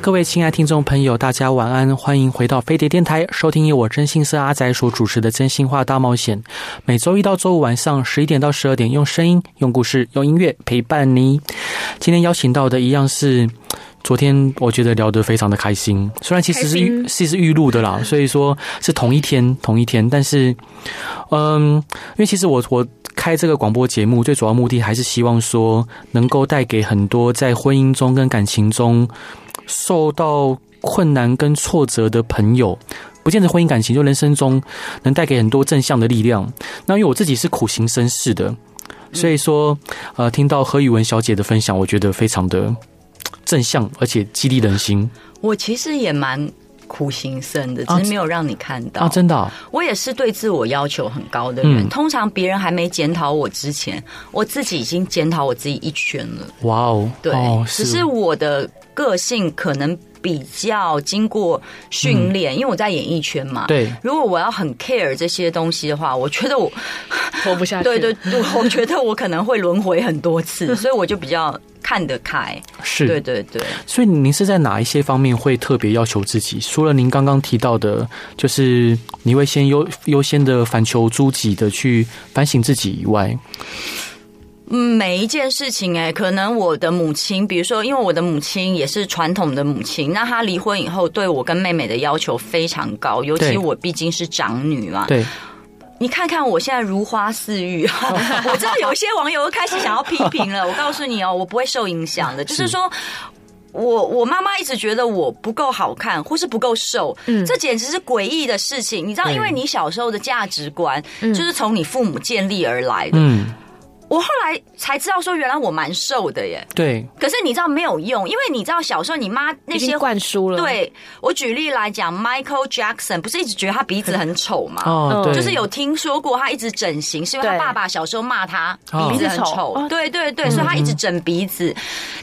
各位亲爱听众朋友，大家晚安，欢迎回到飞碟电台，收听由我真心社阿仔所主持的《真心话大冒险》。每周一到周五晚上十一点到十二点，用声音、用故事、用音乐陪伴你。今天邀请到的一样是昨天我觉得聊得非常的开心，虽然其实是预是是预录的啦，所以说是同一天同一天，但是嗯，因为其实我我开这个广播节目最主要目的还是希望说能够带给很多在婚姻中跟感情中。受到困难跟挫折的朋友，不见得婚姻感情，就人生中能带给很多正向的力量。那因为我自己是苦行僧式的，所以说，呃，听到何宇文小姐的分享，我觉得非常的 正向，而且激励人心。我其实也蛮苦行僧的，只是没有让你看到啊！真的，啊，我也是对自我要求很高的人。嗯，通常别人还没检讨我之前，我自己已经检讨我自己一圈了。哇哦，对，哦，只是我的。个性可能比较经过训练，嗯，因为我在演艺圈嘛。对，如果我要很 care 这些东西的话，我觉得我 活不下去。对对对，我觉得我可能会轮回很多次，所以我就比较看得开。是，对对对。所以您是在哪一些方面会特别要求自己？除了您刚刚提到的，就是你会先优优先的反求诸己的去反省自己以外。嗯，每一件事情哎，可能我的母亲，比如说，因为我的母亲也是传统的母亲，那她离婚以后，对我跟妹妹的要求非常高，尤其我毕竟是长女嘛。对，你看看我现在如花似玉，我知道有一些网友又开始想要批评了。我告诉你哦，我不会受影响的。就是说我我妈妈一直觉得我不够好看，或是不够瘦，嗯，这简直是诡异的事情。你知道，因为你小时候的价值观就是从你父母建立而来的，嗯。我后来才知道，说原来我蛮瘦的耶。对。可是你知道没有用，因为你知道小时候你妈那些灌输了。对，我举例来讲，Michael Jackson 不是一直觉得他鼻子很丑吗？哦，对。就是有听说过他一直整形，是因为他爸爸小时候骂他鼻子很丑。对对对，所以他一直整鼻子。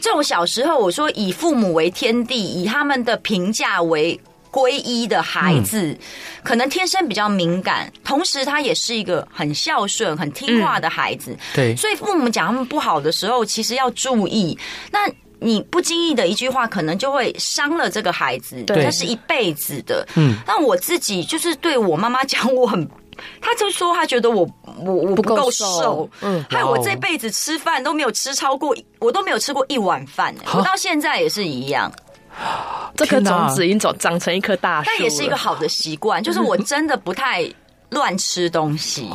这种小时候，我说以父母为天地，以他们的评价为。皈依的孩子，可能天生比较敏感，同时他也是一个很孝顺、很听话的孩子。对，所以父母讲他们不好的时候，其实要注意。那你不经意的一句话，可能就会伤了这个孩子，对，他是一辈子的。嗯，那我自己就是对我妈妈讲，我很，他就说他觉得我我我不够瘦，嗯，害我这辈子吃饭都没有吃超过，我都没有吃过一碗饭，我到现在也是一样。这颗种子已经长长成一棵大树，但也是一个好的习惯。就是我真的不太乱吃东西，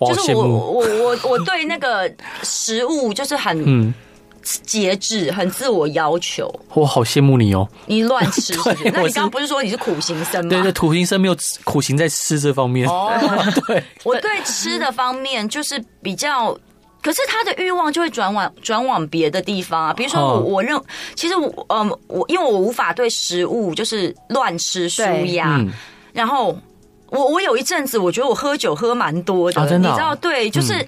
就是我我我我对那个食物就是很节制，很自我要求。我好羡慕你哦！你乱吃，那你刚刚不是说你是苦行僧吗？对对，苦行僧没有苦行在吃这方面。哦，对，我对吃的方面就是比较。可是他的欲望就会转往转往别的地方啊，比如说我我认，其实我嗯我因为我无法对食物就是乱吃舒压，然后我我有一阵子我觉得我喝酒喝蛮多的，你知道对，就是。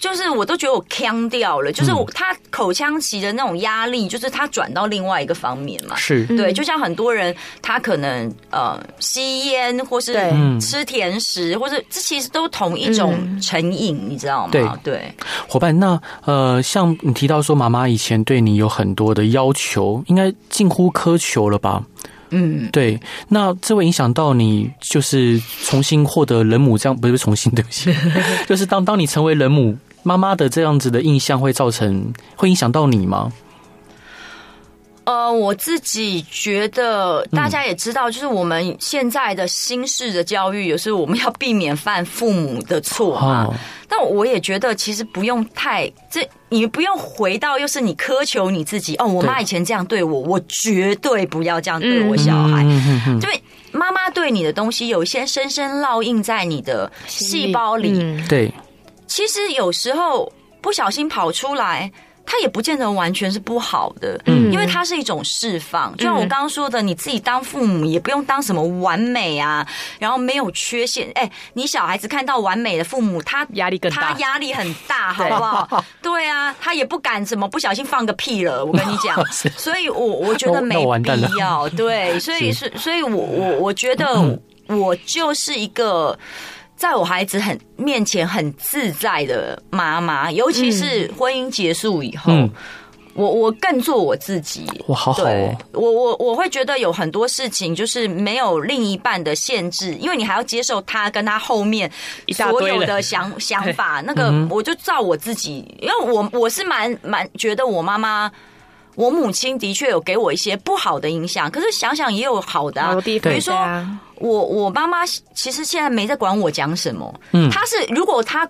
就是我都觉得我腔掉了，就是我他口腔期的那种压力，就是他转到另外一个方面嘛。是。对，就像很多人他可能呃吸烟或是吃甜食，或者这其实都同一种成瘾，你知道吗？对。对，伙伴，那呃，像你提到说妈妈以前对你有很多的要求，应该近乎苛求了吧？嗯，对，那这会影响到你，就是重新获得人母这样，不是重新对不起，就是当当你成为人母。妈妈的这样子的印象会造成，会影响到你吗？呃，我自己觉得，大家也知道，就是我们现在的新式的教育，有时候我们要避免犯父母的错嘛。哦、但我也觉得，其实不用太这，你不用回到又是你苛求你自己哦。我妈以前这样对我，我绝对不要这样对我小孩。因为妈妈对你的东西，有一些深深烙印在你的细胞里。嗯、对。其实有时候不小心跑出来，它也不见得完全是不好的，嗯，因为它是一种释放。就像我刚刚说的，你自己当父母也不用当什么完美啊，然后没有缺陷。哎，你小孩子看到完美的父母，他压力更大，他压力很大，好不好？对啊，他也不敢怎么不小心放个屁了。我跟你讲，所以我我觉得没必要。对，所以 是，所以我我我觉得我就是一个。在我孩子很面前很自在的妈妈，尤其是婚姻结束以后，嗯、我我更做我自己。哇，好好哦！我我我会觉得有很多事情就是没有另一半的限制，因为你还要接受他跟他后面所有的想 想法。那个我就照我自己，因为我我是蛮蛮觉得我妈妈。我母亲的确有给我一些不好的影响，可是想想也有好的啊。比如说，我我妈妈其实现在没在管我讲什么，嗯，她是如果她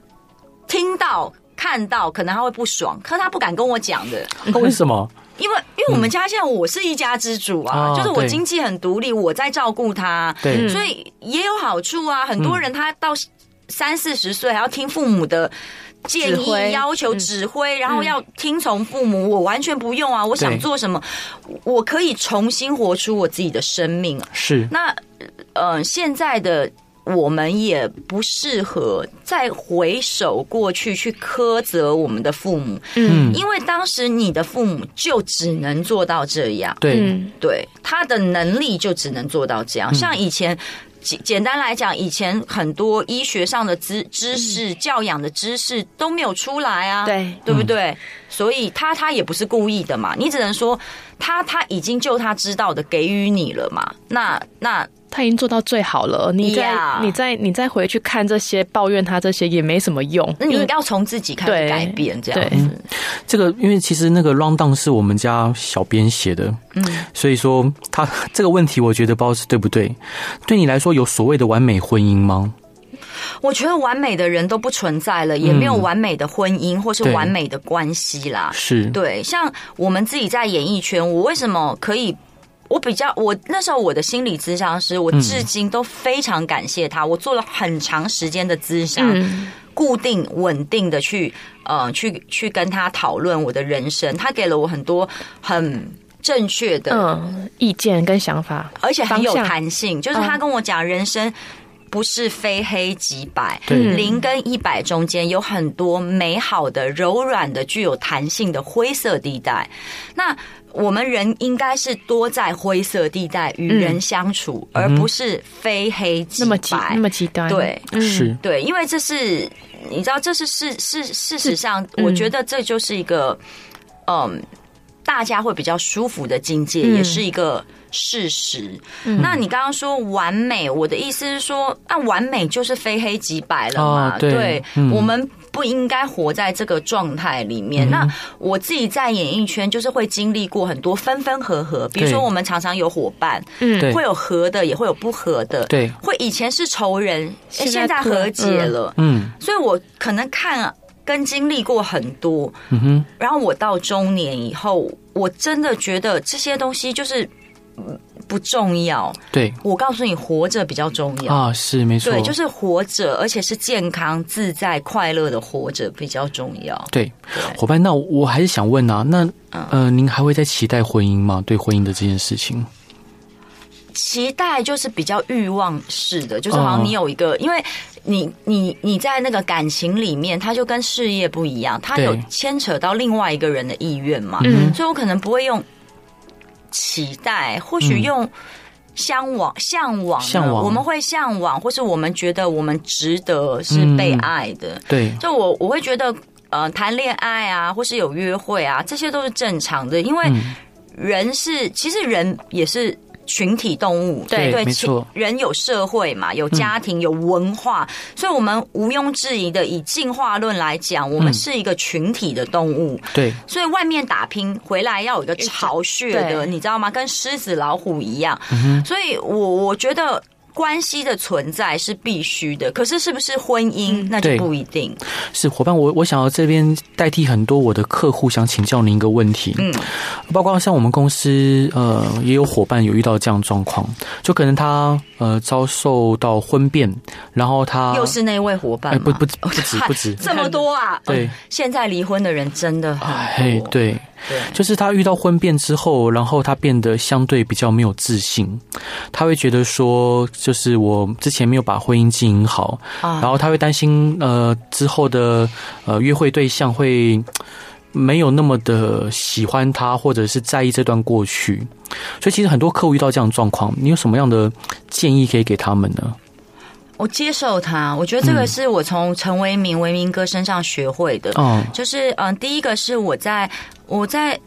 听到看到，可能她会不爽，可是她不敢跟我讲的。为什么？因为因为我们家现在我是一家之主啊，就是我经济很独立，我在照顾他，对，所以也有好处啊。很多人他到三四十岁还要听父母的。建议、要求、指挥，然后要听从父母。我完全不用啊！我想做什么，我可以重新活出我自己的生命。是那，呃，现在的我们也不适合再回首过去去苛责我们的父母。嗯，因为当时你的父母就只能做到这样。对，对，他的能力就只能做到这样。像以前。简简单来讲，以前很多医学上的知知识、教养的知识都没有出来啊，对，对不对？所以他他也不是故意的嘛，你只能说他他已经就他知道的给予你了嘛，那那。他已经做到最好了，你再 Yeah. 你再你再回去看这些抱怨他这些也没什么用。那你应该要从自己开始改变，这样子。嗯、这个因为其实那个 rundown 是我们家小编写的，嗯，所以说他这个问题我觉得不知道是对不对。对你来说有所谓的完美婚姻吗？我觉得完美的人都不存在了，也没有完美的婚姻或是完美的关系啦。是对，像我们自己在演艺圈，我为什么可以？我比较，我那时候我的心理咨商师，我至今都非常感谢他。我做了很长时间的咨商，固定稳定的去呃去去跟他讨论我的人生，他给了我很多很正确的嗯意见跟想法，而且很有弹性。就是他跟我讲，人生不是非黑即白，零跟一百中间有很多美好的、柔软的、具有弹性的灰色地带。那我们人应该是多在灰色地带与人相处，嗯、而不是非黑即白，那么极那么极端。对，是，对，因为这是你知道，这是事事事实上，我觉得这就是一个嗯，嗯，大家会比较舒服的境界，嗯、也是一个事实。嗯、那你刚刚说完美，我的意思是说，那完美就是非黑即白了嘛？哦、对，对嗯、我们。不应该活在这个状态里面。嗯、那我自己在演艺圈，就是会经历过很多分分合合。比如说，我们常常有伙伴，嗯，会有合的，也会有不合的，对，会以前是仇人，现在和解了，嗯。所以我可能看跟经历过很多，嗯哼。然后我到中年以后，我真的觉得这些东西就是。不重要，对，我告诉你，活着比较重要。啊，是没错，对，就是活着，而且是健康、自在、快乐的活着比较重要。对，伙伴，那我还是想问啊，那呃，您还会再期待婚姻吗？对婚姻的这件事情，期待就是比较欲望式的，就是好像你有一个，因为你你你在那个感情里面，它就跟事业不一样，它有牵扯到另外一个人的意愿嘛，嗯，所以我可能不会用。期待，或许用向往、向往、向往，我们会向往，或是我们觉得我们值得是被爱的。嗯、对，就我我会觉得，呃，谈恋爱啊，或是有约会啊，这些都是正常的，因为人是，其实人也是。群体动物，对对，没错，人有社会嘛，有家庭，有文化，嗯、所以我们毋庸置疑的，以进化论来讲，我们是一个群体的动物。嗯、对，所以外面打拼回来要有一个巢穴的，你知道吗？跟狮子老虎一样。所以我我觉得关系的存在是必须的，可是是不是婚姻那就不一定。是伙伴，我我想要这边代替很多我的客户，想请教您一个问题。嗯，包括像我们公司，呃，也有伙伴有遇到这样状况，就可能他呃遭受到婚变，然后他又是那位伙伴，哎，不不不止 不止这么多啊！对，现在离婚的人真的很多。哎，对。对，就是他遇到婚变之后，然后他变得相对比较没有自信，他会觉得说，就是我之前没有把婚姻经营好，然后他会担心，呃，之后的呃约会对象会没有那么的喜欢他，或者是在意这段过去，所以其实很多客户遇到这样的状况，你有什么样的建议可以给他们呢？我接受他，我觉得这个是我从陈为民为民哥身上学会的，嗯，就是嗯，第一个是我在。我在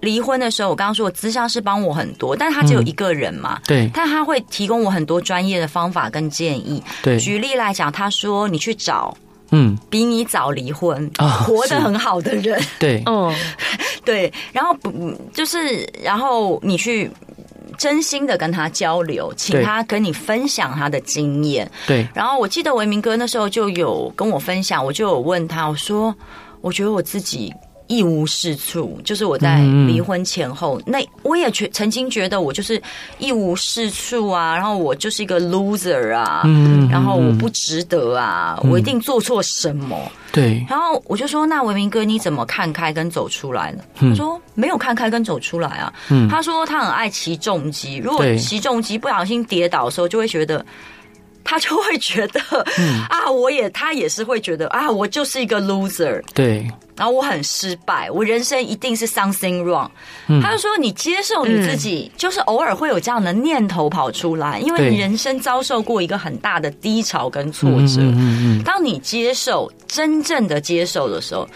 离婚的时候，我刚刚说我咨商是帮我很多，但是他只有一个人嘛，对，但他会提供我很多专业的方法跟建议。对，举例来讲，他说你去找，嗯，比你早离婚、活得很好的人，对，嗯，对，然后不就是，然后你去真心的跟他交流，请他跟你分享他的经验，对。然后我记得维明哥那时候就有跟我分享，我就有问他，我说，我觉得我自己。一无是处，就是我在离婚前后，嗯、那我也觉曾经觉得我就是一无是处啊，然后我就是一个 loser 啊，嗯、然后我不值得啊，嗯、我一定做错什么。对，然后我就说：“那文明哥，你怎么看开跟走出来呢？”他说：“没有看开跟走出来啊。嗯”他说：“他很爱骑重机，如果骑重机不小心跌倒的时候，就会觉得。”他就会觉得，嗯、啊，我也，他也是会觉得啊，我就是一个 loser，对，然后我很失败，我人生一定是 something wrong。嗯、他就说，你接受你自己，嗯、就是偶尔会有这样的念头跑出来，因为你人生遭受过一个很大的低潮跟挫折。当你接受，真正的接受的时候。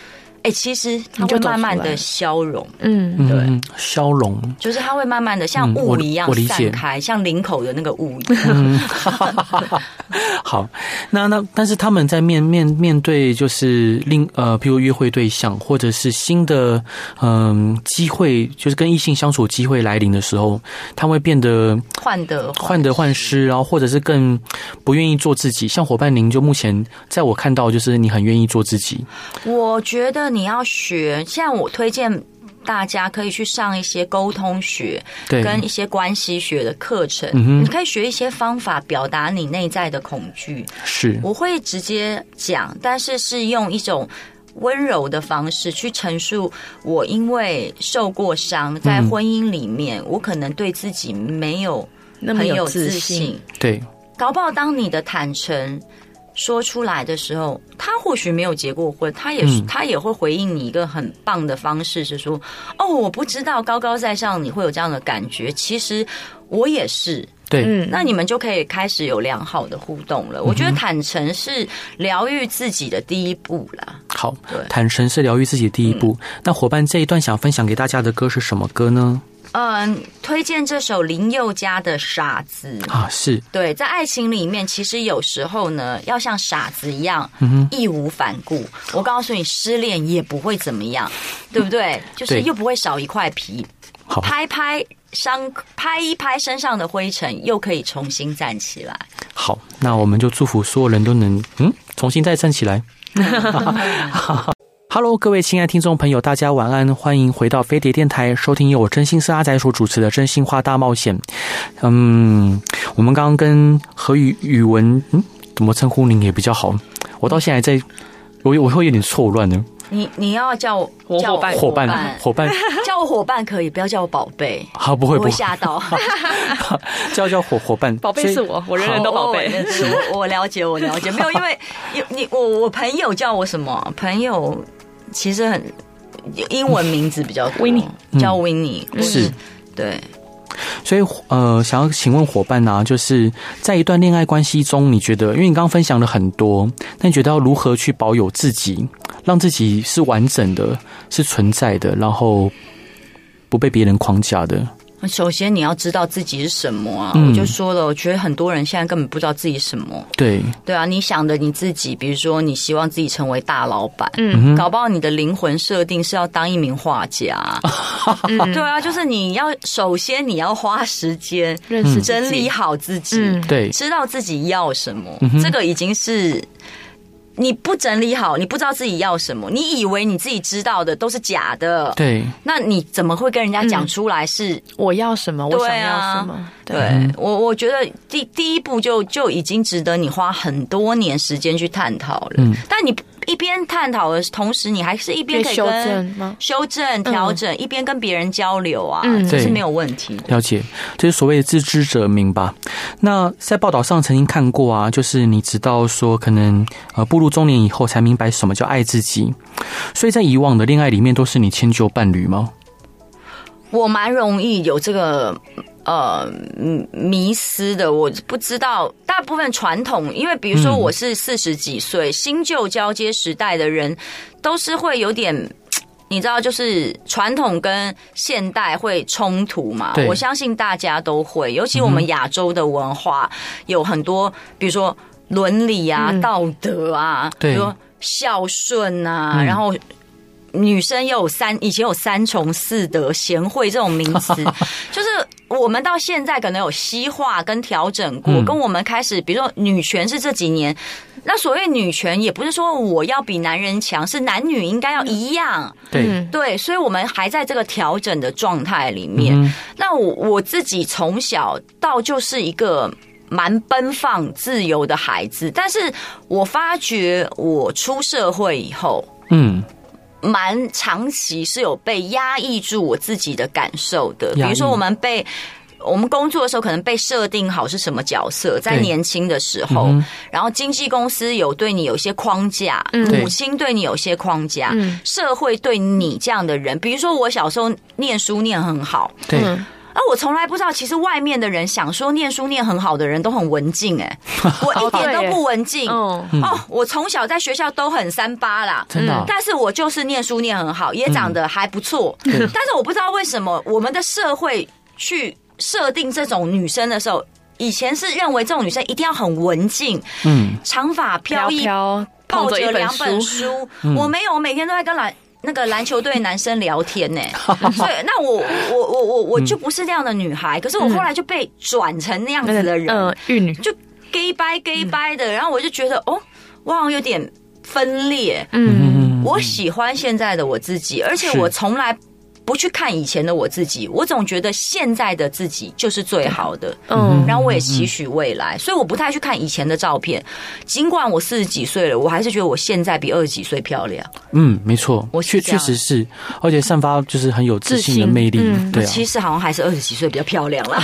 哎、欸，其实它会慢慢的消融，嗯，对，消融，就是它会慢慢的像雾一样散开，像领口的那个雾一样。嗯、好，那那但是他们在面面面对就是另呃，譬如约会对象或者是新的嗯机会，就是跟异性相处机会来临的时候，他会变得患得患得患失，然后或者是更不愿意做自己。像伙伴您就目前在我看到就是你很愿意做自己，我觉得。你要学，像我推荐大家可以去上一些沟通学，对，跟一些关系学的课程。你可以学一些方法表达你内在的恐惧。是，我会直接讲，但是是用一种温柔的方式去陈述。我因为受过伤，在婚姻里面，我可能对自己没有那么有自信。对，搞不好当你的坦诚。说出来的时候，他或许没有结过婚，他也、嗯、他也会回应你一个很棒的方式，是说：“哦，我不知道高高在上你会有这样的感觉，其实我也是。”对，嗯，那你们就可以开始有良好的互动了。嗯、我觉得坦诚是疗愈自己的第一步啦。好，对，坦诚是疗愈自己的第一步。嗯、那伙伴这一段想分享给大家的歌是什么歌呢？嗯，推荐这首林宥嘉的《傻子》啊，是对，在爱情里面，其实有时候呢，要像傻子一样，义无反顾。我告诉你，失恋也不会怎么样，对不对？就是又不会少一块皮，拍拍伤，拍一拍身上的灰尘，又可以重新站起来。好，那我们就祝福所有人都能嗯，重新再站起来。Hello，各位亲爱的听众朋友，大家晚安，欢迎回到飞碟电台，收听由我真心是阿仔所主持的《真心话大冒险》。嗯，我们刚刚跟何宇宇文，嗯，怎么称呼您也比较好？我到现在在，我我会有点错乱呢。你你要叫我叫我伙伴伙伴伙伴，叫我伙伴可以，不要叫我宝贝。好，不会不会吓到。叫叫伙伙伴，宝贝是我，我人人都宝贝。我我了解，我了解，没有，因为有你我我朋友叫我什么朋友。其实很英文名字比较多，Winnie 叫 Winnie，是，对。所以呃，想要请问伙伴呢、啊，就是在一段恋爱关系中，你觉得，因为你刚刚分享了很多，那你觉得要如何去保有自己，让自己是完整的，是存在的，然后不被别人框架的？首先你要知道自己是什么啊！嗯、我就说了，我觉得很多人现在根本不知道自己什么。对对啊，你想的你自己，比如说你希望自己成为大老板，嗯，搞不好你的灵魂设定是要当一名画家。嗯，对啊，就是你要首先你要花时间认识、整理好自己，对、嗯，知道自己要什么，嗯、这个已经是。你不整理好，你不知道自己要什么，你以为你自己知道的都是假的。对，那你怎么会跟人家讲出来是、嗯、我要什么？我想要什么？对，我，我觉得第第一步就就已经值得你花很多年时间去探讨了。嗯，但你。一边探讨的同时，你还是一边可以修正吗？修正、调整，一边跟别人交流啊，嗯，这是没有问题。了解，就是所谓的自知者明吧。那在报道上曾经看过啊，就是你直到说可能呃步入中年以后才明白什么叫爱自己。所以在以往的恋爱里面，都是你迁就伴侣吗？我蛮容易有这个。呃，迷失的，我不知道。大部分传统，因为比如说我是四十几岁，嗯、新旧交接时代的人，都是会有点，你知道，就是传统跟现代会冲突嘛。我相信大家都会，尤其我们亚洲的文化有很多，比如说伦理啊、嗯、道德啊，比如说孝顺啊，嗯、然后。女生又有三，以前有三从四德、贤惠这种名词，就是我们到现在可能有西化跟调整过，嗯、跟我们开始，比如说女权是这几年，那所谓女权也不是说我要比男人强，是男女应该要一样，对。对，所以我们还在这个调整的状态里面。嗯、那我我自己从小到就是一个蛮奔放、自由的孩子，但是我发觉我出社会以后，嗯。蛮长期是有被压抑住我自己的感受的，比如说我们被我们工作的时候，可能被设定好是什么角色，在年轻的时候，然后经纪公司有对你有些框架，母亲对你有些框架，社会对你这样的人，比如说我小时候念书念很好，对。而我从来不知道，其实外面的人想说念书念很好的人都很文静，哎，我一点都不文静。哦，我从小在学校都很三八啦，真的。但是我就是念书念很好，也长得还不错。但是我不知道为什么我们的社会去设定这种女生的时候，以前是认为这种女生一定要很文静，嗯，长发飘逸，抱着两本书。我没有，我每天都在跟来。那个篮球队男生聊天呢，所以那我我我我我就不是这样的女孩，可是我后来就被转成那样子的人，女就 gay 掰 gay 掰的，然后我就觉得哦，我好像有点分裂，嗯，我喜欢现在的我自己，而且我从来。不去看以前的我自己，我总觉得现在的自己就是最好的。嗯，然后我也期许未来，所以我不太去看以前的照片。尽管我四十几岁了，我还是觉得我现在比二十几岁漂亮。嗯，没错，我确确实是，而且散发就是很有自信的魅力。对，其实好像还是二十几岁比较漂亮了。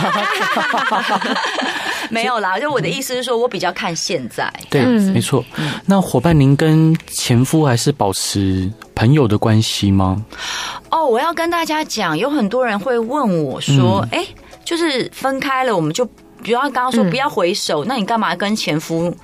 没有啦，就我的意思是说，我比较看现在。对，没错。那伙伴，您跟前夫还是保持朋友的关系吗？哦，我要跟大家讲，有很多人会问我说：“哎、嗯，就是分开了，我们就比如他刚刚说不要回首，嗯、那你干嘛跟前夫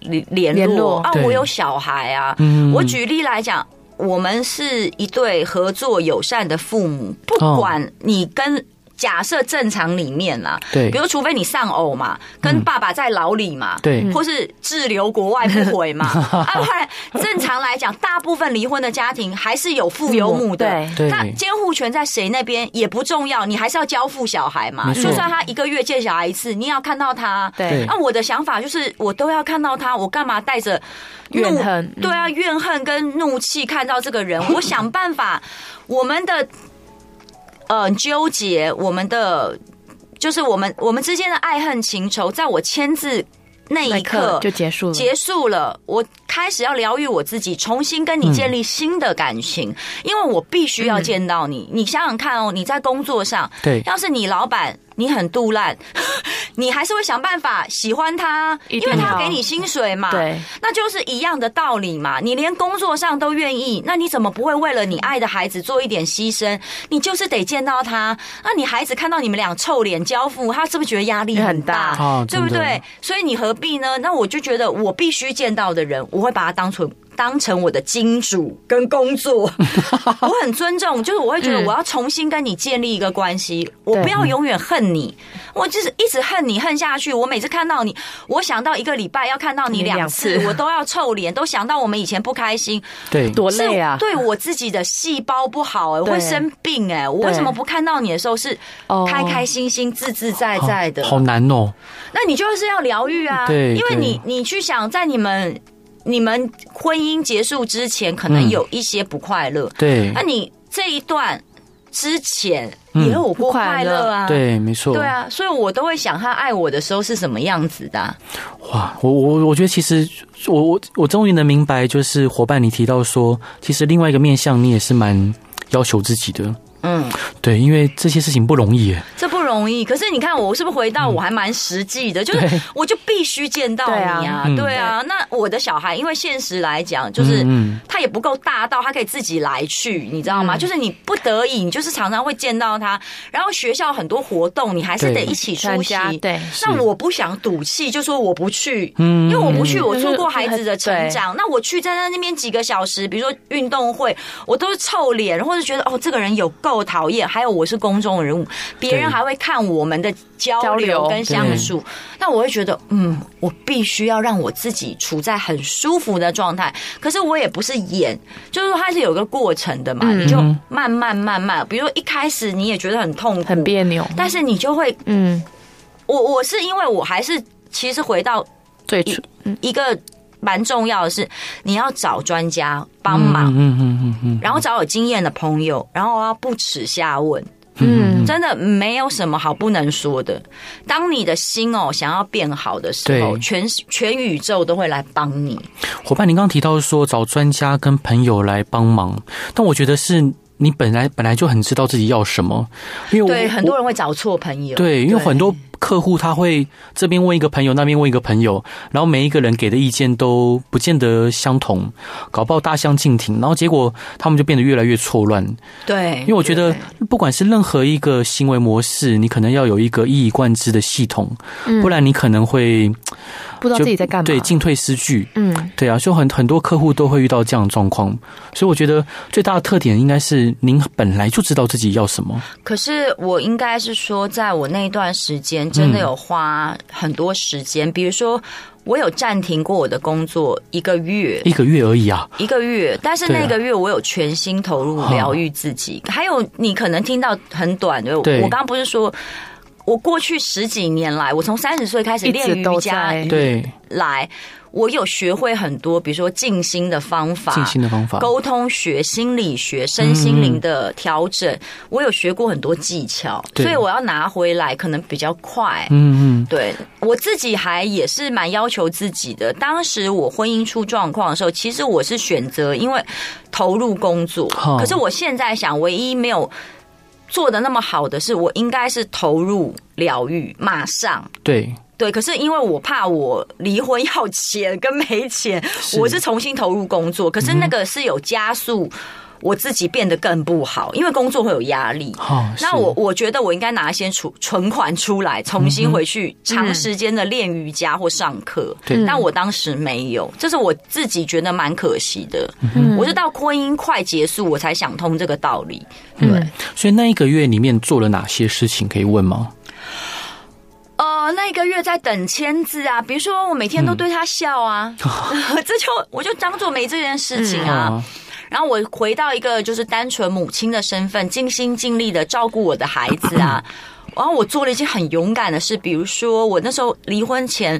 联联络啊？我有小孩啊。嗯、我举例来讲，我们是一对合作友善的父母，不管你跟。”假设正常里面啦，对，比如除非你丧偶嘛，跟爸爸在牢里嘛，对，或是滞留国外不回嘛，啊，不然正常来讲，大部分离婚的家庭还是有父有母的，对，那监护权在谁那边也不重要，你还是要交付小孩嘛，就算他一个月见小孩一次，你也要看到他，对。那我的想法就是，我都要看到他，我干嘛带着怨恨？对啊，怨恨跟怒气看到这个人，我想办法，我们的。呃，纠结我们的，就是我们我们之间的爱恨情仇，在我签字那一刻就结束了，结束了。我开始要疗愈我自己，重新跟你建立新的感情，嗯、因为我必须要见到你。嗯、你想想看哦，你在工作上，对，要是你老板。你很杜烂，你还是会想办法喜欢他，因为他要给你薪水嘛。对，那就是一样的道理嘛。你连工作上都愿意，那你怎么不会为了你爱的孩子做一点牺牲？你就是得见到他。那你孩子看到你们俩臭脸交付，他是不是觉得压力很大？对不对？所以你何必呢？那我就觉得我必须见到的人，我会把他当成当成我的金主跟工作，我很尊重，就是我会觉得我要重新跟你建立一个关系，嗯、我不要永远恨你，我就是一直恨你恨下去。我每次看到你，我想到一个礼拜要看到你两次，我都要臭脸，都想到我们以前不开心，对，多累啊！对我自己的细胞不好哎、欸，我会生病哎、欸，我为什么不看到你的时候是开开心心、自自在在的？好，好难哦。那你就是要疗愈啊，对，因为你你去想在你们。你们婚姻结束之前，可能有一些不快乐。对，那你这一段之前也有过快乐啊？对，没错。对啊，所以我都会想他爱我的时候是什么样子的。哇，我我我觉得其实我我我终于能明白，就是伙伴你提到说，其实另外一个面向你也是蛮要求自己的。嗯，对，因为这些事情不容易耶。这不容易。可是你看，我是不是回到我还蛮实际的？就是我就必须见到你啊，对啊。那我的小孩，因为现实来讲，就是他也不够大到他可以自己来去，你知道吗？就是你不得已，你就是常常会见到他。然后学校很多活动，你还是得一起出席。对。那我不想赌气，就说我不去。嗯。因为我不去，我错过孩子的成长。那我去在那那边几个小时，比如说运动会，我都是臭脸，或者觉得哦，这个人有够。讨厌，还有我是公众人物，别人还会看我们的交流跟相处，那我会觉得，嗯，我必须要让我自己处在很舒服的状态。可是我也不是演，就是说它是有个过程的嘛，嗯、你就慢慢慢慢，比如说一开始你也觉得很痛苦、很别扭，但是你就会，嗯，我我是因为我还是其实回到最初一个。蛮重要的是，你要找专家帮忙，嗯嗯嗯嗯，然后找有经验的朋友，然后要不耻下问，嗯，真的没有什么好不能说的。当你的心哦想要变好的时候，全全宇宙都会来帮你。伙伴，您刚刚提到说找专家跟朋友来帮忙，但我觉得是你本来本来就很知道自己要什么，因为对很多人会找错朋友，对，因为很多。客户他会这边问一个朋友，那边问一个朋友，然后每一个人给的意见都不见得相同，搞不好大相径庭，然后结果他们就变得越来越错乱。对，因为我觉得不管是任何一个行为模式，你可能要有一个一以贯之的系统，不然你可能会。不知道自己在干嘛，对，进退失据。嗯，对啊，就很很多客户都会遇到这样的状况，所以我觉得最大的特点应该是您本来就知道自己要什么。可是我应该是说，在我那一段时间，真的有花很多时间，嗯、比如说我有暂停过我的工作一个月，一个月而已啊，一个月。但是那个月我有全心投入疗愈自己。啊、还有你可能听到很短的，我刚刚不是说。我过去十几年来，我从三十岁开始练瑜伽，对，来，我有学会很多，比如说静心的方法，静心的方法，沟通学、心理学、身心灵的调整，嗯、我有学过很多技巧，所以我要拿回来可能比较快。嗯嗯，对，我自己还也是蛮要求自己的。当时我婚姻出状况的时候，其实我是选择因为投入工作，哦、可是我现在想，唯一没有。做的那么好的是，我应该是投入疗愈，马上对对。可是因为我怕我离婚要钱跟没钱，是我是重新投入工作。可是那个是有加速。我自己变得更不好，因为工作会有压力。哦、那我我觉得我应该拿一些存存款出来，重新回去长时间的练瑜伽或上课。嗯，但我当时没有，这是我自己觉得蛮可惜的。嗯，我是到婚姻快结束，我才想通这个道理。对，嗯、所以那一个月里面做了哪些事情可以问吗？呃，那一个月在等签字啊，比如说我每天都对他笑啊，嗯、这就我就当做没这件事情啊。嗯然后我回到一个就是单纯母亲的身份，尽心尽力的照顾我的孩子啊。然后我做了一件很勇敢的事，比如说我那时候离婚前，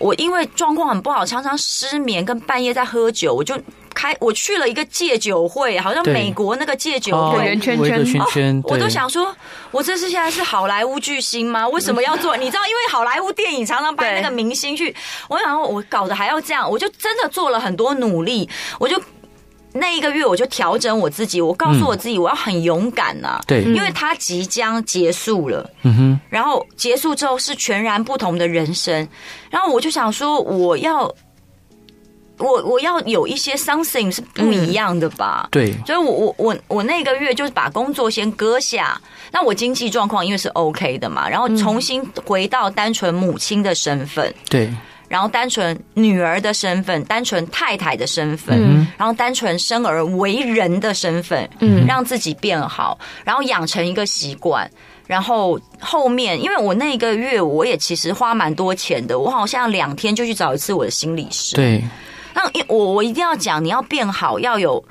我因为状况很不好，常常失眠，跟半夜在喝酒，我就开我去了一个戒酒会，好像美国那个戒酒会圆圈圈圈圈，我都想说，我这是现在是好莱坞巨星吗？为什么要做？你知道，因为好莱坞电影常常拍那个明星去，我想说我搞得还要这样，我就真的做了很多努力，我就。那一个月我就调整我自己，我告诉我自己我要很勇敢呐、啊，对，因为它即将结束了，嗯哼，然后结束之后是全然不同的人生，然后我就想说我要，我我要有一些 something 是不一样的吧，对，所以我我我我那个月就是把工作先搁下，那我经济状况因为是 OK 的嘛，然后重新回到单纯母亲的身份，对。然后单纯女儿的身份，单纯太太的身份，嗯、然后单纯生而为人的身份，嗯，让自己变好，然后养成一个习惯，然后后面，因为我那个月我也其实花蛮多钱的，我好像两天就去找一次我的心理师，对，那我我一定要讲，你要变好要有。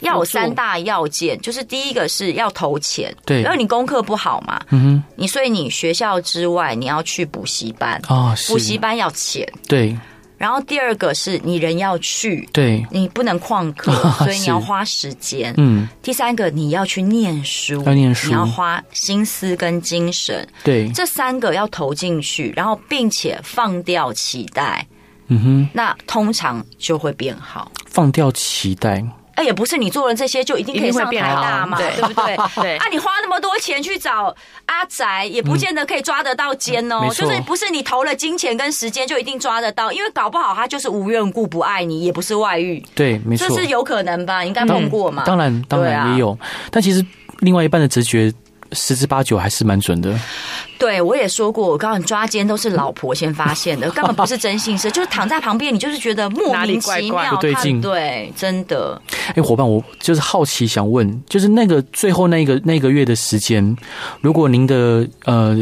要有三大要件，就是第一个是要投钱，对，因为你功课不好嘛，嗯哼，你所以你学校之外你要去补习班啊，补习班要钱，对。然后第二个是你人要去，对，你不能旷课，所以你要花时间，嗯。第三个你要去念书，要念书，你要花心思跟精神，对，这三个要投进去，然后并且放掉期待，嗯哼，那通常就会变好，放掉期待。哎，也不是你做了这些就一定可以上台大嘛，对不对？对。啊，你花那么多钱去找阿宅，也不见得可以抓得到奸哦。就是不是你投了金钱跟时间就一定抓得到，因为搞不好他就是无缘故不爱你，也不是外遇。对，没错，这是有可能吧？应该碰过嘛？当然，当然也有。但其实另外一半的直觉。十之八九还是蛮准的。对，我也说过，我告诉你，抓奸都是老婆先发现的，根本不是真性事，就是躺在旁边，你就是觉得莫名其妙，不对劲。对，真的。哎，伙伴，我就是好奇想问，就是那个最后那个那个月的时间，如果您的呃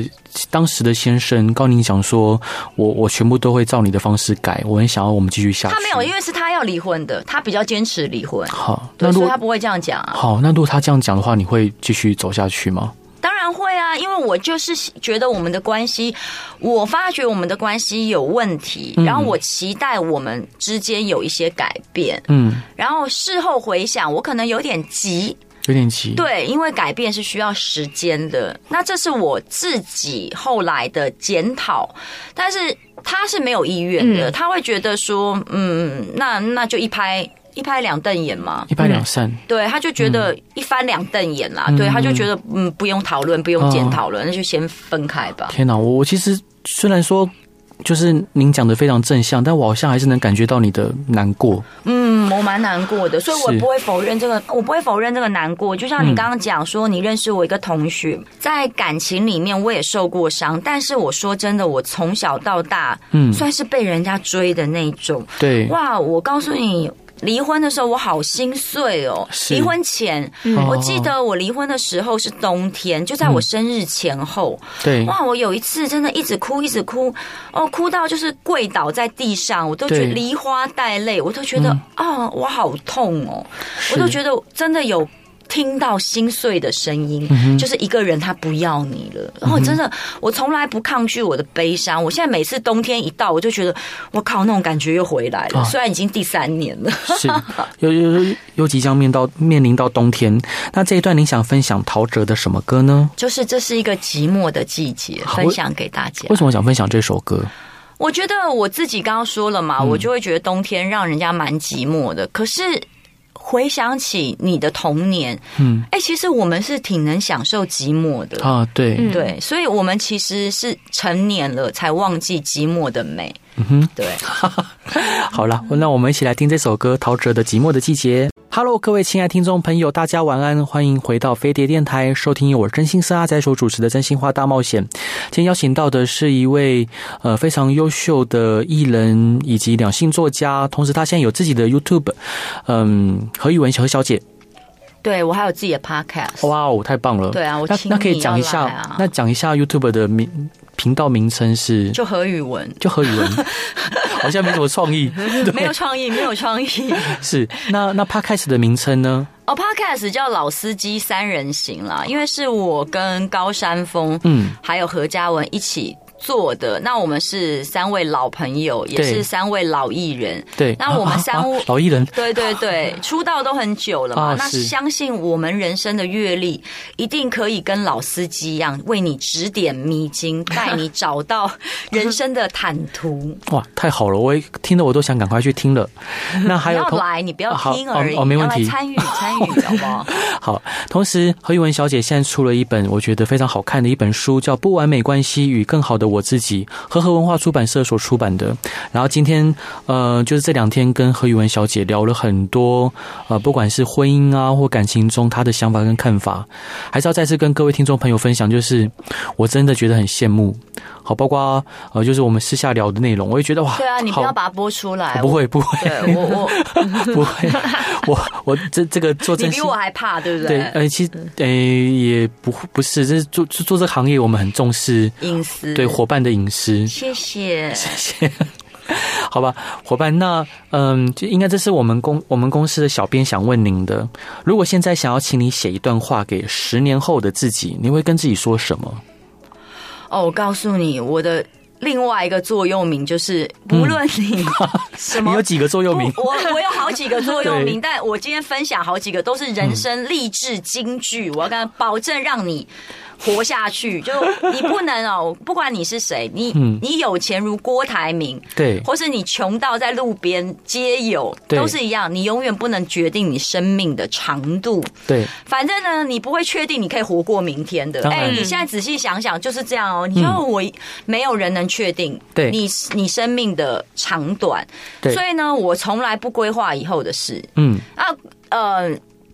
当时的先生告您讲说，我我全部都会照你的方式改，我很想要我们继续下去。他没有，因为是他要离婚的，他比较坚持离婚。好，那如果他不会这样讲啊。好，那如果他这样讲的话，你会继续走下去吗？当然会啊，因为我就是觉得我们的关系，我发觉我们的关系有问题，然后我期待我们之间有一些改变，嗯，然后事后回想，我可能有点急，有点急，对，因为改变是需要时间的，那这是我自己后来的检讨，但是他是没有意愿的，他会觉得说，嗯，那那就一拍。一拍两瞪眼嘛，一拍两散。对，他就觉得一翻两瞪眼啦。嗯、对，他就觉得嗯，不用讨论，不用检讨了，哦、那就先分开吧。天哪，我我其实虽然说就是您讲的非常正向，但我好像还是能感觉到你的难过。嗯，我蛮难过的，所以我不会否认这个，我不会否认这个难过。就像你刚刚讲说，你认识我一个同学，在感情里面我也受过伤，但是我说真的，我从小到大，嗯，算是被人家追的那种。对，哇，我告诉你。离婚的时候我好心碎哦。离婚前，我记得我离婚的时候是冬天，就在我生日前后。对，哇，我有一次真的一直哭，一直哭，哦，哭到就是跪倒在地上，我都觉得梨花带泪，我都觉得啊，我好痛哦，我都觉得真的有。听到心碎的声音，嗯、就是一个人他不要你了。然后真的，我从来不抗拒我的悲伤。我现在每次冬天一到，我就觉得我靠，那种感觉又回来了。啊、虽然已经第三年了，是，又又又即将面到面临到冬天。那这一段您想分享陶喆的什么歌呢？就是这是一个寂寞的季节，分享给大家。为什么想分享这首歌？我觉得我自己刚刚说了嘛，嗯、我就会觉得冬天让人家蛮寂寞的。可是。回想起你的童年，嗯，哎，其实我们是挺能享受寂寞的。啊，对。对，所以我们其实是成年了才忘记寂寞的美，嗯哼，对。好了，那我们一起来听这首歌，陶喆的《寂寞的季节》。Hello，各位亲爱听众朋友，大家晚安，欢迎回到飞碟电台，收听由我真心是阿仔所主持的《真心话大冒险》。今天邀请到的是一位呃非常优秀的艺人以及两性作家，同时他现在有自己的 YouTube，嗯，何妤玟何小姐。对，我还有自己的 Podcast。哇哦，太棒了！对啊，我那那可以讲一下，啊、那讲一下 YouTube 的名频道名称是就何宇文，就何宇文。好像没什么创意，没有创意，没有创意。是那那 Podcast 的名称呢？哦，Podcast 叫老司机三人行啦，因为是我跟高山峰，嗯，还有何嘉文一起。做的那我们是三位老朋友，也是三位老艺人。对，那我们三位 老艺人，对对对，出道都很久了嘛。那相信我们人生的阅历，一定可以跟老司机一样，为你指点迷津，带你找到人生的坦途。哇，太好了！我听得我都想赶快去听了。那还有要来，你不要听而已，哦，没问题，参与参与，好不好？好。同时，何玉文小姐现在出了一本我觉得非常好看的一本书，叫《不完美关系与更好的》。我自己，和和文化出版社所出版的。然后今天呃，就是这两天跟何宇文小姐聊了很多，呃，不管是婚姻啊或感情中她的想法跟看法，还是要再次跟各位听众朋友分享，就是我真的觉得很羡慕。好，包括呃，就是我们私下聊的内容，我也觉得哇，对啊，你不要把它播出来，不会 不会，我我。不会，我我这这个做，你比我还怕，对不对？对，呃，其实呃也不不是，这是做做这个行业，我们很重视。隐私，对伙伴的隐私。谢谢 谢谢，好吧，伙伴，那嗯，就应该这是我们公我们公司的小编想问您的，如果现在想要请你写一段话给十年后的自己，你会跟自己说什么？哦，我告诉你，我的另外一个座右铭就是，不论你 什么，你有几个座右铭？我我有好几个座右铭，但我今天分享好几个都是人生励志金句，我要跟他保证让你。活下去，就你不能哦，不管你是谁，你你有钱如郭台铭，对，或是你穷到在路边街友，都是一样，你永远不能决定你生命的长度，对，反正呢，你不会确定你可以活过明天的。哎，你现在仔细想想，就是这样哦。你说我没有人能确定，对，你你生命的长短，对，所以呢，我从来不规划以后的事，嗯。啊呃。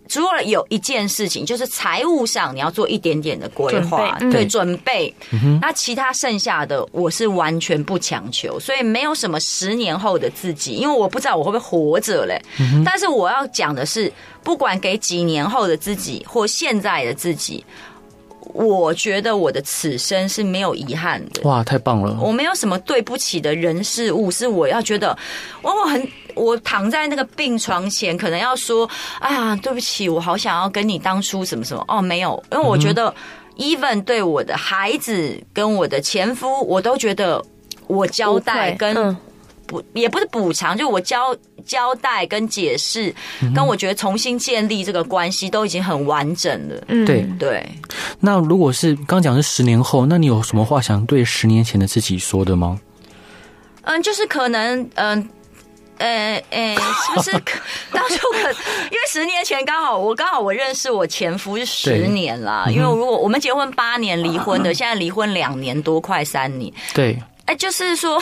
除了有一件事情，就是财务上你要做一点点的规划，准对准备。嗯、那其他剩下的，我是完全不强求，所以没有什么十年后的自己，因为我不知道我会不会活着嘞。嗯、但是我要讲的是，不管给几年后的自己或现在的自己。我觉得我的此生是没有遗憾的。哇，太棒了！我没有什么对不起的人事物，是我要觉得，我我很我躺在那个病床前，可能要说，哎呀，对不起，我好想要跟你当初什么什么。哦，没有，因为我觉得，even 对我的孩子跟我的前夫，我都觉得我交代跟。补，也不是补偿，就我交交代跟解释，跟我觉得重新建立这个关系都已经很完整了。嗯，对对。那如果是刚讲是十年后，那你有什么话想对十年前的自己说的吗？嗯，就是可能，嗯，呃，呃，是不是 当初可，因为十年前刚好我刚好我认识我前夫是十年了，因为如果我们结婚八年离婚的，现在离婚两年多，快三年。对，哎，就是说。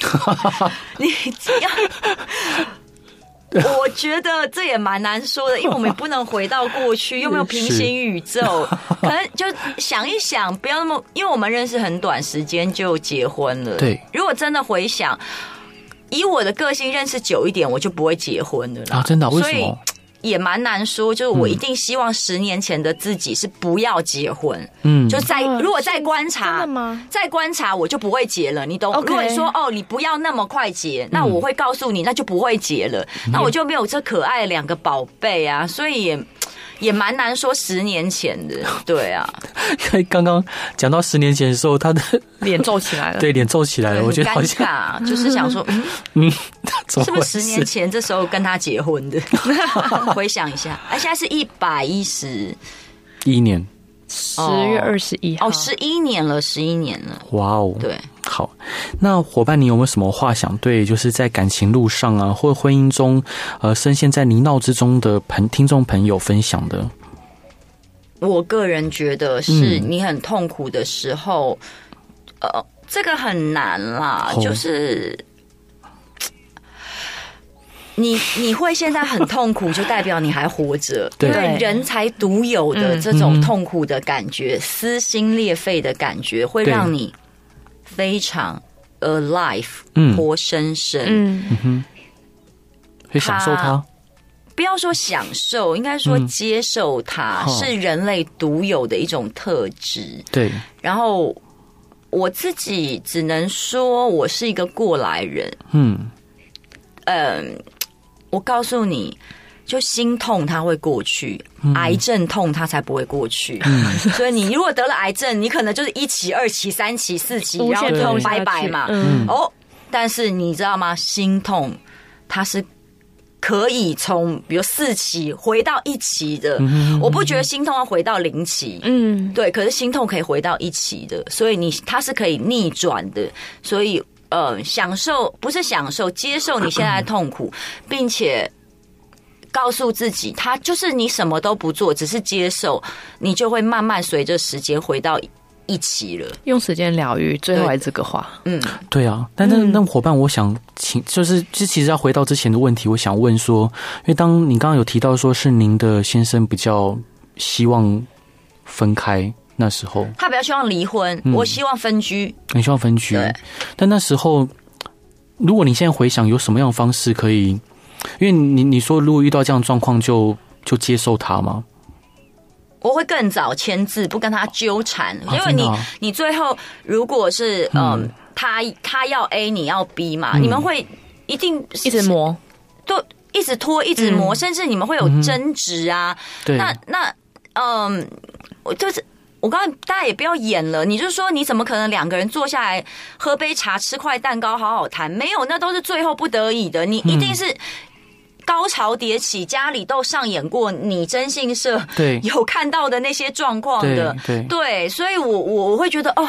你要，我觉得这也蛮难说的，因为我们也不能回到过去，又没有平 行宇宙，可能就想一想，不要那么，因为我们认识很短时间就结婚了。对，如果真的回想，以我的个性认识久一点，我就不会结婚了啊！真的？为什么？也蛮难说，就是我一定希望十年前的自己是不要结婚，嗯，就再如果再观察，再观察我就不会结了，你懂？如果你说哦，你不要那么快结，那我会告诉你，那就不会结了，那我就没有这可爱的两个宝贝啊，所以也。蛮难说十年前的，对啊，因为刚刚讲到十年前的时候，他的脸皱起来了，对，脸皱起来了，我觉得好像尴尬，就是想说，嗯 嗯，是不是十年前这时候跟他结婚的？回想一下，哎，现在是一百一十一年。十月二十一号，哦，十一年了，十一年了，哇哦，对，好，那伙伴，你有没有什么话想对，就是在感情路上啊，或婚姻中，呃，深陷在泥淖之中的朋听众朋友分享的？我个人觉得是你很痛苦的时候，嗯、呃，这个很难啦，哦、就是。你你会现在很痛苦，就代表你还活着，对，人才独有的这种痛苦的感觉，嗯、撕心裂肺的感觉，会让你非常 alive，嗯，活生生，嗯。哼，会享受它。不要说享受，应该说接受它，嗯、是人类独有的一种特质。对，然后我自己只能说我是一个过来人，嗯，嗯。我告诉你，就心痛它会过去，嗯、癌症痛它才不会过去。嗯、所以你如果得了癌症，你可能就是一期、二期、三期、四期，然后痛拜拜嘛。嗯、哦，但是你知道吗？心痛它是可以从比如四期回到一期的。嗯、我不觉得心痛要回到零期。嗯，对，可是心痛可以回到一期的，所以你它是可以逆转的。所以。呃，享受不是享受，接受你现在的痛苦，并且告诉自己，他就是你什么都不做，只是接受，你就会慢慢随着时间回到一起了。用时间疗愈，最后还是这个话。嗯，对啊。但那那伙伴，我想请，就是这其实要回到之前的问题，我想问说，因为当你刚刚有提到说是您的先生比较希望分开，那时候他比较希望离婚，嗯、我希望分居，你希望分居。但那时候，如果你现在回想，有什么样的方式可以？因为你你说，如果遇到这样的状况，就就接受他吗？我会更早签字，不跟他纠缠，啊、因为你、啊、你最后如果是嗯，他他要 A，你要 B 嘛，嗯、你们会一定一直磨，都一直拖，一直磨，嗯、甚至你们会有争执啊。嗯、对，那那嗯，我就是我刚才大家也不要演了，你就说你怎么可能两个人坐下来喝杯茶，吃块蛋糕，好好谈？没有，那都是最后不得已的，你一定是。高潮迭起，家里都上演过你征信社对。有看到的那些状况的，对，对，对，所以我我我会觉得哦，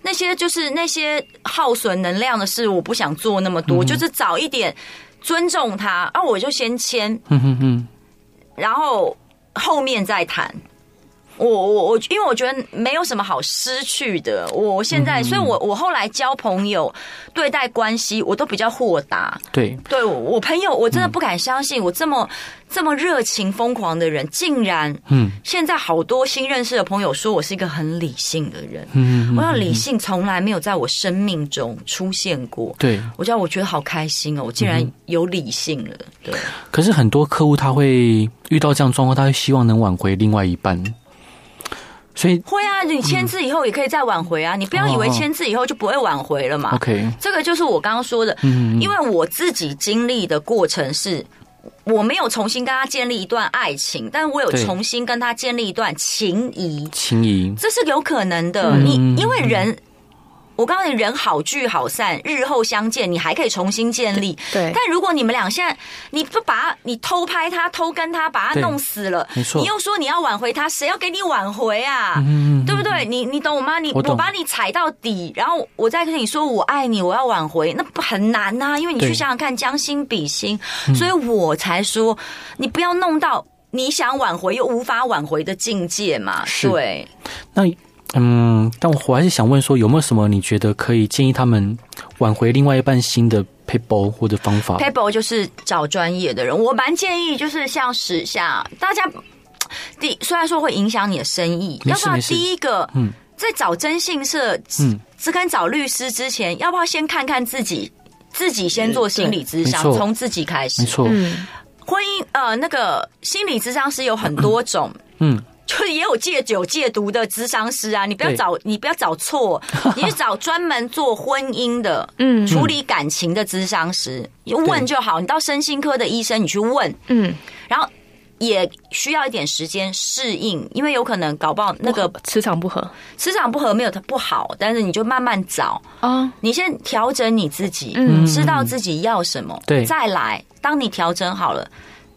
那些就是那些耗损能量的事，我不想做那么多，嗯、就是早一点尊重他，啊，我就先签，嗯哼哼，然后后面再谈。我我我，因为我觉得没有什么好失去的。我现在，所以我我后来交朋友、对待关系，我都比较豁达。对，对我朋友，我真的不敢相信，我这么这么热情疯狂的人，竟然，嗯，现在好多新认识的朋友说我是一个很理性的人。嗯，我要理性从来没有在我生命中出现过。对，我觉得我觉得好开心哦，我竟然有理性了。对，可是很多客户他会遇到这样状况，他会希望能挽回另外一半。所以会啊，你签字以后也可以再挽回啊！嗯、你不要以为签字以后就不会挽回了嘛。OK，这个就是我刚刚说的，嗯，因为我自己经历的过程是，我没有重新跟他建立一段爱情，但我有重新跟他建立一段情谊，情谊，这是有可能的。嗯、你因为人。我告诉你，人好聚好散，日后相见，你还可以重新建立。对。但如果你们俩现在，你不把他，你偷拍他，偷跟他，把他弄死了，没错。你又说你要挽回他，谁要给你挽回啊？嗯，对不对？你你懂我吗？你我，我把你踩到底，然后我再跟你说我爱你，我要挽回，那不很难呐？因为你去想想看，将心比心，所以我才说你不要弄到你想挽回又无法挽回的境界嘛。对。那。嗯，但我还是想问说，有没有什么你觉得可以建议他们挽回另外一半新的撇步或者方法？撇步就是找专业的人，我蛮建议就是像时下大家第虽然说会影响你的生意，要不要第一个嗯，在找征信社嗯，只敢找律师之前，要不要先看看自己，自己先做心理咨商，从自己开始，没错。嗯，婚姻呃，那个心理咨商是有很多种，嗯。就也有戒酒戒毒的咨商师啊，你不要找，你不要找错，你去找专门做婚姻的，嗯，处理感情的咨商师，你问就好。你到身心科的医生，你去问，嗯，然后也需要一点时间适应，因为有可能搞不好那个磁场不合，磁场不合没有它不好，但是你就慢慢找啊，你先调整你自己，嗯，知道自己要什么，对，再来，当你调整好了。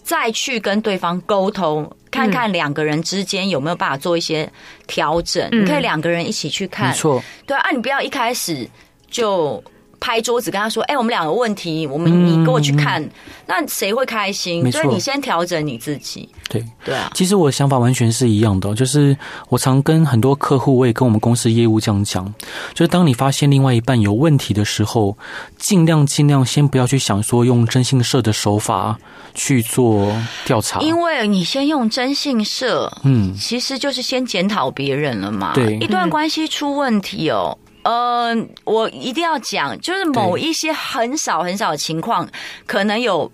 再去跟对方沟通，看看两个人之间有没有办法做一些调整。嗯、你可以两个人一起去看，没错。对啊，你不要一开始就拍桌子跟他说：“哎、欸，我们两个问题，我们你跟我去看。嗯”那谁会开心？所以你先调整你自己。对对啊，其实我的想法完全是一样的，就是我常跟很多客户，我也跟我们公司业务这样讲，就是当你发现另外一半有问题的时候，尽量尽量先不要去想说用征信社的手法。去做调查，因为你先用征信社，嗯，其实就是先检讨别人了嘛。对，一段关系出问题哦，呃，我一定要讲，就是某一些很少很少的情况，可能有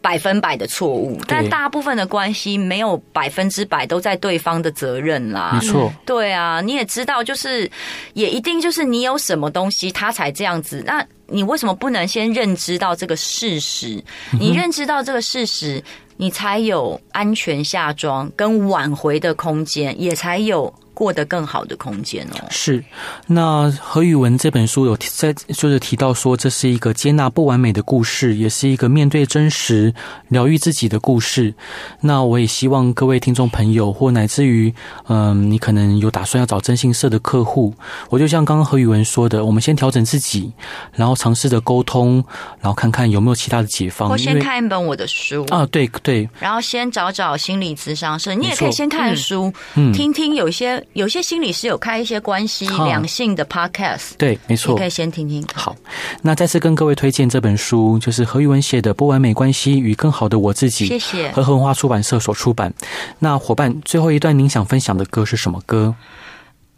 百分百的错误，但大部分的关系没有百分之百都在对方的责任啦。没错，对啊，你也知道，就是也一定就是你有什么东西，他才这样子。那。你为什么不能先认知到这个事实？你认知到这个事实，你才有安全下装跟挽回的空间，也才有。过得更好的空间哦。是，那何宇文这本书有在就是提到说，这是一个接纳不完美的故事，也是一个面对真实疗愈自己的故事。那我也希望各位听众朋友，或乃至于嗯，你可能有打算要找征信社的客户，我就像刚刚何宇文说的，我们先调整自己，然后尝试着沟通，然后看看有没有其他的解方。我先看一本我的书啊，对对，然后先找找心理咨商师，你也可以先看书，嗯，听听有一些。有些心理师有开一些关系两性的 podcast，对，没错，你可以先听听。好，那再次跟各位推荐这本书，就是何玉文写的《不完美关系与更好的我自己》，谢谢。和合文化出版社所出版。那伙伴，最后一段您想分享的歌是什么歌？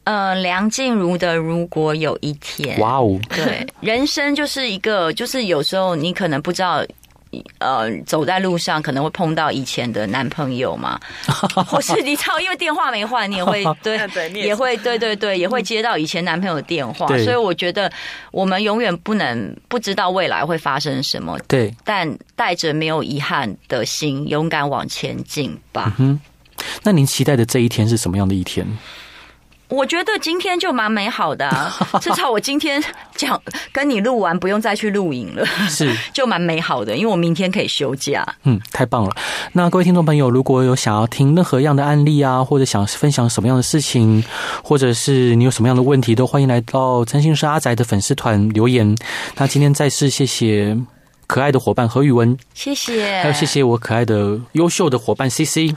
呃，梁静茹的《如果有一天》。哇哦，对，人生就是一个，就是有时候你可能不知道。呃，走在路上可能会碰到以前的男朋友嘛，或是你知道，因为电话没换，你也会对，也会对对对，也会接到以前男朋友的电话，所以我觉得我们永远不能不知道未来会发生什么，对，但带着没有遗憾的心，勇敢往前进吧。嗯，那您期待的这一天是什么样的一天？我觉得今天就蛮美好的啊，至少我今天讲跟你录完，不用再去录影了，是 就蛮美好的，因为我明天可以休假。嗯，太棒了。那各位听众朋友，如果有想要听任何样的案例啊，或者想分享什么样的事情，或者是你有什么样的问题，都欢迎来到征信社阿宅的粉丝团留言。那今天再次谢谢可爱的伙伴何宇文，谢谢，还有谢谢我可爱的优秀的伙伴 CC。